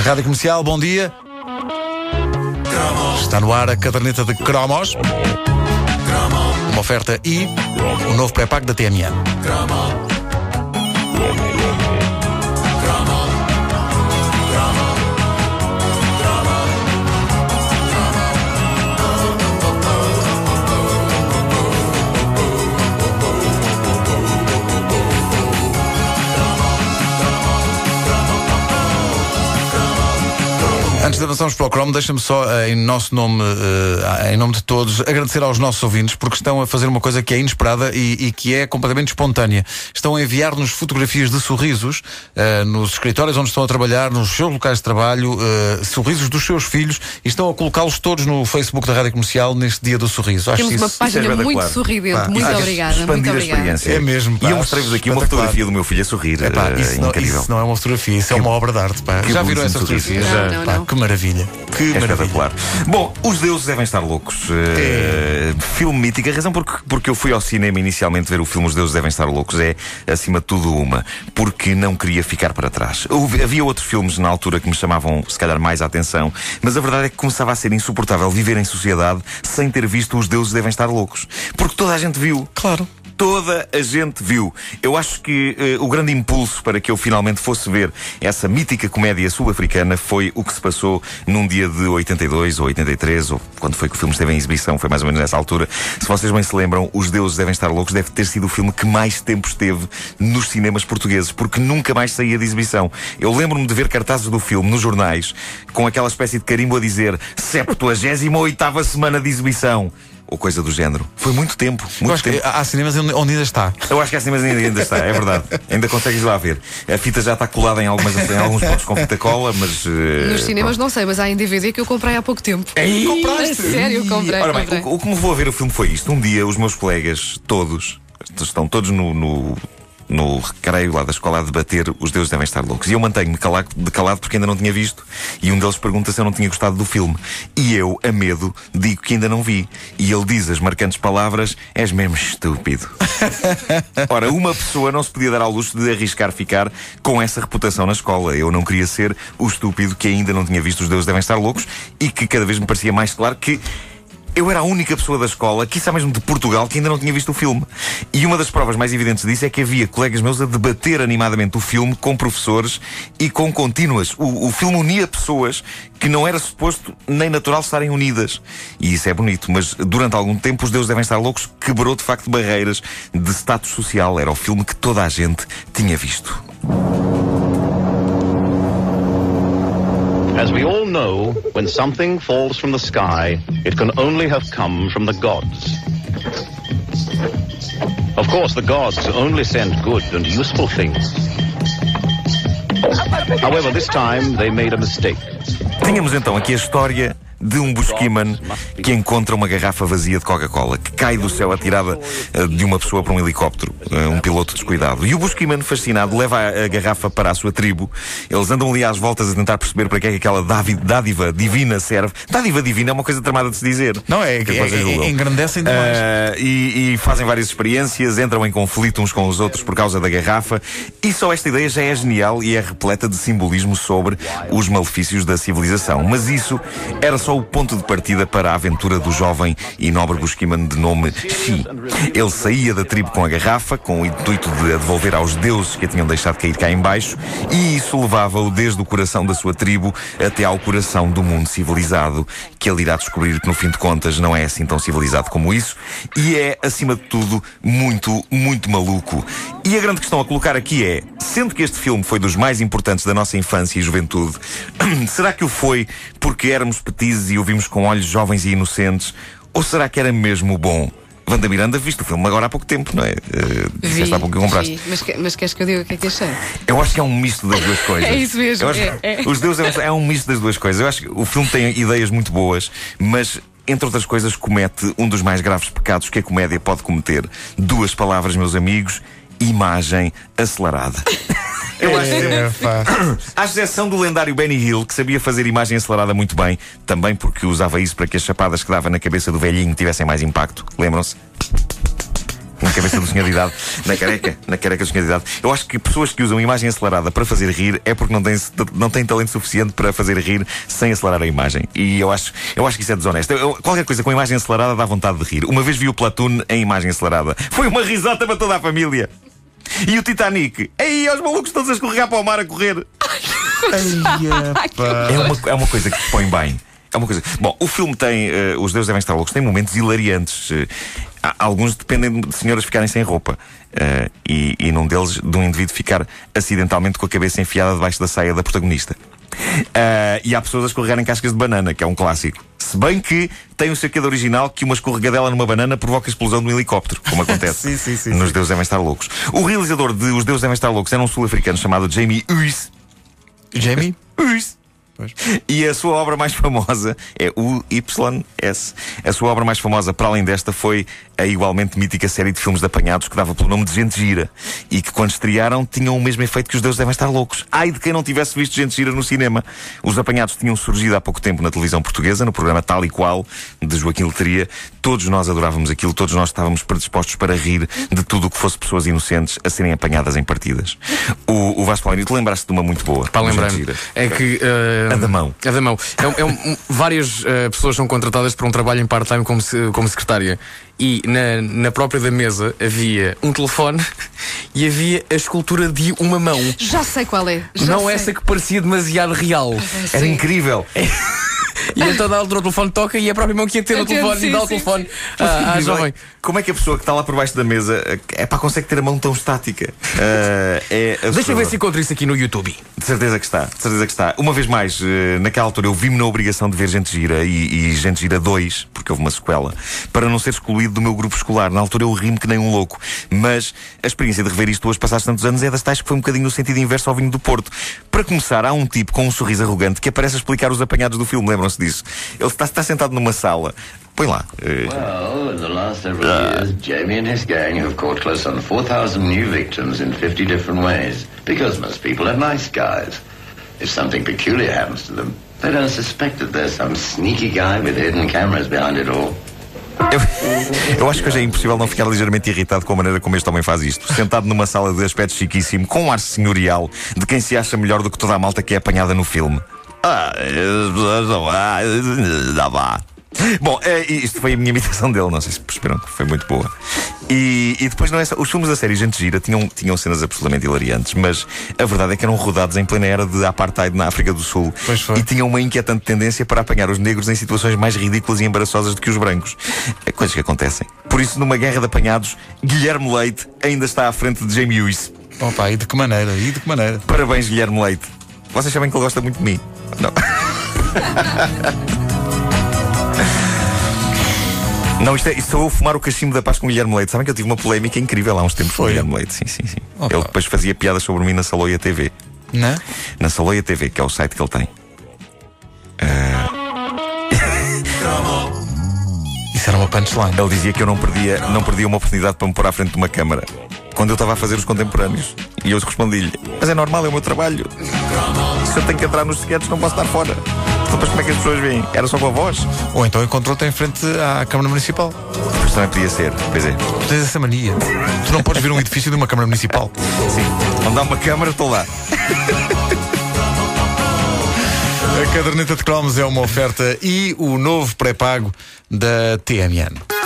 Na Rádio Comercial, bom dia. Está no ar a caderneta de cromos. Uma oferta e o novo pré-pago da TMN. Avançarmos para o Chrome, deixa-me só, eh, em nosso nome, eh, em nome de todos, agradecer aos nossos ouvintes porque estão a fazer uma coisa que é inesperada e, e que é completamente espontânea. Estão a enviar-nos fotografias de sorrisos uh, nos escritórios onde estão a trabalhar, nos seus locais de trabalho, uh, sorrisos dos seus filhos e estão a colocá-los todos no Facebook da Rádio Comercial neste dia do sorriso. Acho Temos uma página muito claro. sorridente. Ah, muito obrigada. Muito obrigada. É mesmo. Pá, e eu mostrei-vos aqui uma fotografia do meu filho a sorrir. É, pá, isso, não, isso, não, é uma fotografia, isso é uma obra de arte. Pá. Já viram essa fotografia? Já. Não, não, que maravilha. Que é espetacular. Bom, os deuses devem estar loucos. Uh, filme mítico. A razão porque, porque eu fui ao cinema inicialmente ver o filme Os Deuses Devem Estar Loucos é, acima de tudo, uma. Porque não queria ficar para trás. Houve, havia outros filmes na altura que me chamavam, se calhar, mais a atenção, mas a verdade é que começava a ser insuportável viver em sociedade sem ter visto Os Deuses Devem Estar Loucos. Porque toda a gente viu. Claro toda a gente viu. Eu acho que uh, o grande impulso para que eu finalmente fosse ver essa mítica comédia sul-africana foi o que se passou num dia de 82 ou 83, ou quando foi que o filme esteve em exibição, foi mais ou menos nessa altura. Se vocês bem se lembram, Os Deuses Devem Estar Loucos deve ter sido o filme que mais tempo esteve nos cinemas portugueses, porque nunca mais saía de exibição. Eu lembro-me de ver cartazes do filme nos jornais, com aquela espécie de carimbo a dizer 78 semana de exibição ou coisa do género. Foi muito tempo. Muito acho tempo. que há cinemas onde ainda está. Eu acho que há cinemas onde ainda está, é verdade. ainda consegues lá ver. A fita já está colada em, algumas, em alguns pontos com fita cola, mas. Uh, Nos cinemas pronto. não sei, mas há em DVD que eu comprei há pouco tempo. Ei, compraste? Sério, comprei. Ora bem, comprei. O, o, que me levou a ver o filme foi isto. Um dia, os meus colegas, todos, estão todos no, no no recreio lá da escola a debater os deuses devem estar loucos. E eu mantenho-me calado, calado porque ainda não tinha visto. E um deles pergunta se eu não tinha gostado do filme. E eu, a medo, digo que ainda não vi. E ele diz as marcantes palavras: és mesmo estúpido. Ora, uma pessoa não se podia dar ao luxo de arriscar ficar com essa reputação na escola. Eu não queria ser o estúpido que ainda não tinha visto os deuses devem estar loucos e que cada vez me parecia mais claro que eu era a única pessoa da escola, quiçá mesmo de Portugal, que ainda não tinha visto o filme. E uma das provas mais evidentes disso é que havia colegas meus a debater animadamente o filme com professores e com contínuas. O, o filme unia pessoas que não era suposto nem natural estarem unidas. E isso é bonito, mas durante algum tempo os deuses devem estar loucos, quebrou de facto barreiras de status social. Era o filme que toda a gente tinha visto. As we all know, when something falls from the sky, it can only have come from the gods. Of course, the gods only send good and useful things. However, this time they made a mistake. Tínhamos então aqui a história de um busquiman que encontra uma garrafa vazia de Coca-Cola que cai do céu atirada uh, de uma pessoa para um helicóptero, uh, um piloto descuidado. E o busquiman, fascinado, leva a, garrafa para a sua tribo. Eles andam ali às voltas a tentar perceber para que é que aquela dádiva divina serve. Dádiva divina é uma coisa tramada de se dizer. Não, é, que é, é, engrandece ainda mais. Uh, e, e fazem várias experiências, entram em conflito uns com os outros por causa da garrafa. E só esta ideia já é genial e é repleta de simbolismo sobre os malefícios da civilização. Mas isso era só só o ponto de partida para a aventura do jovem e nobre busquiman de nome Xi. Ele saía da tribo com a garrafa, com o intuito de a devolver aos deuses que a tinham deixado cair cá embaixo, e isso levava-o desde o coração da sua tribo até ao coração do mundo civilizado, que ele irá descobrir que no fim de contas não é assim tão civilizado como isso, e é, acima de tudo, muito, muito maluco. E a grande questão a colocar aqui é, sendo que este filme foi dos mais importantes da nossa infância e juventude, será que o foi porque éramos petizes e o vimos com olhos jovens e inocentes? Ou será que era mesmo bom? Wanda Miranda, viste o filme agora há pouco tempo, não é? Uh, vi, há pouco que compraste. Vi. Mas, mas queres que eu diga o que é que achei? Eu acho que é um misto das duas coisas. é isso mesmo. É, é. Os deuses é um misto das duas coisas. Eu acho que o filme tem ideias muito boas, mas entre outras coisas, comete um dos mais graves pecados que a comédia pode cometer. Duas palavras, meus amigos: imagem acelerada. Eu acho sempre. À exceção do lendário Benny Hill, que sabia fazer imagem acelerada muito bem, também porque usava isso para que as chapadas que dava na cabeça do velhinho tivessem mais impacto. Lembram-se? na cabeça do senhor de idade, na careca, na careca do senhor de idade. Eu acho que pessoas que usam imagem acelerada para fazer rir é porque não têm, não têm talento suficiente para fazer rir sem acelerar a imagem. E eu acho, eu acho que isso é desonesto. Eu, qualquer coisa com imagem acelerada dá vontade de rir. Uma vez vi o Platoon em imagem acelerada. Foi uma risota para toda a família. E o Titanic? Aí, os malucos todos a escorregar para o mar a correr. é, uma, é uma coisa que te põe bem. É uma coisa. Bom, o filme tem. Uh, os Deuses Devem Estar Loucos tem momentos hilariantes. Uh, alguns dependem de senhoras ficarem sem roupa. Uh, e, e num deles, de um indivíduo ficar acidentalmente com a cabeça enfiada debaixo da saia da protagonista. Uh, e há pessoas a escorregarem cascas de banana, que é um clássico. Se bem que tem o cercado original que uma escorregadela numa banana provoca a explosão de um helicóptero, como acontece sim, sim, sim, nos Deuses Devem Estar Loucos. O realizador de Os Deuses Devem Estar Loucos era um sul-africano chamado Jamie Uys. Jamie? Uys. E a sua obra mais famosa é o YS. A sua obra mais famosa, para além desta, foi a igualmente mítica série de filmes de apanhados que dava pelo nome de Gente Gira e que, quando estrearam, tinham o mesmo efeito que os deuses devem estar loucos. Ai de quem não tivesse visto Gente Gira no cinema. Os apanhados tinham surgido há pouco tempo na televisão portuguesa, no programa Tal e Qual, de Joaquim Letria. Todos nós adorávamos aquilo, todos nós estávamos predispostos para rir de tudo o que fosse pessoas inocentes a serem apanhadas em partidas. O, o Vasco Palmeiras, tu lembraste de uma muito boa? Para lembrar É que. Uh a da mão. A da mão. É, é um, várias uh, pessoas são contratadas para um trabalho em part-time como, como secretária. E na, na própria da mesa havia um telefone e havia a escultura de uma mão. Já sei qual é. Já Não sei. essa que parecia demasiado real. Era incrível. É. E então dá o telefone toca e é a própria mão que ia ter o telefone sim, e dá o telefone à, à jovem. Como é que a pessoa que está lá por baixo da mesa é para consegue ter a mão tão estática? Uh, é Deixa eu ver se encontro isso aqui no YouTube. De certeza que está, de certeza que está. Uma vez mais, uh, naquela altura eu vi-me na obrigação de ver Gente Gira e, e Gente Gira 2, porque houve uma sequela, para não ser excluído do meu grupo escolar. Na altura eu ri-me que nem um louco. Mas a experiência de rever isto hoje, passados tantos anos, é das tais que foi um bocadinho no sentido inverso ao vinho do Porto. Para começar, há um tipo com um sorriso arrogante que aparece a explicar os apanhados do filme, lembram-se disso? Ele está, está sentado numa sala. Põe lá. Well, in the last several years, Jamie and his gang have caught close on 4,000 new victims in 50 different ways. Because most people are nice guys. If something peculiar happens to them, they don't suspect that there's some sneaky guy with hidden cameras behind it all. Eu, eu, acho que hoje é impossível não ficar ligeiramente irritado com a maneira como este homem faz isto. Sentado numa sala de aspecto chiquíssimo, com um ar senhorial, de quem se acha melhor do que toda a malta que é apanhada no filme. Ah, Bom, é, isto foi a minha imitação dele, não sei se perceberam que foi muito boa. E, e depois não é só, os filmes da série Gente Gira tinham, tinham cenas absolutamente hilariantes, mas a verdade é que eram rodados em plena era de apartheid na África do Sul e tinham uma inquietante tendência para apanhar os negros em situações mais ridículas e embaraçosas do que os brancos. É coisas que acontecem. Por isso, numa guerra de apanhados, Guilherme Leite ainda está à frente de Jamie Lewis. Opa, e de que maneira? E de que maneira? Parabéns, Guilherme Leite. Vocês sabem que ele gosta muito de mim. Não. Não, isto, é, isto sou eu fumar o cachimbo da paz com o Guilherme Leite. Sabem que eu tive uma polémica incrível há uns tempos com o Guilherme Leite. Sim, sim, sim. Opa. Ele depois fazia piadas sobre mim na Saloia TV. Não? Na Saloia TV, que é o site que ele tem. Uh... Isso era uma punchline. Ele dizia que eu não perdia, não perdia uma oportunidade para me pôr à frente de uma câmara quando eu estava a fazer os contemporâneos. E eu respondi-lhe: Mas é normal, é o meu trabalho. Se eu tenho que entrar nos segredos, não posso estar fora. Depois como é que as pessoas veem? Era só com a voz? Ou então encontrou-te em frente à Câmara Municipal. Pois também podia ser, pois é. Tu tens essa mania. tu não podes ver um edifício de uma Câmara Municipal. Sim. Onde há uma Câmara, estou lá. A caderneta de cromos é uma oferta e o novo pré-pago da TMN.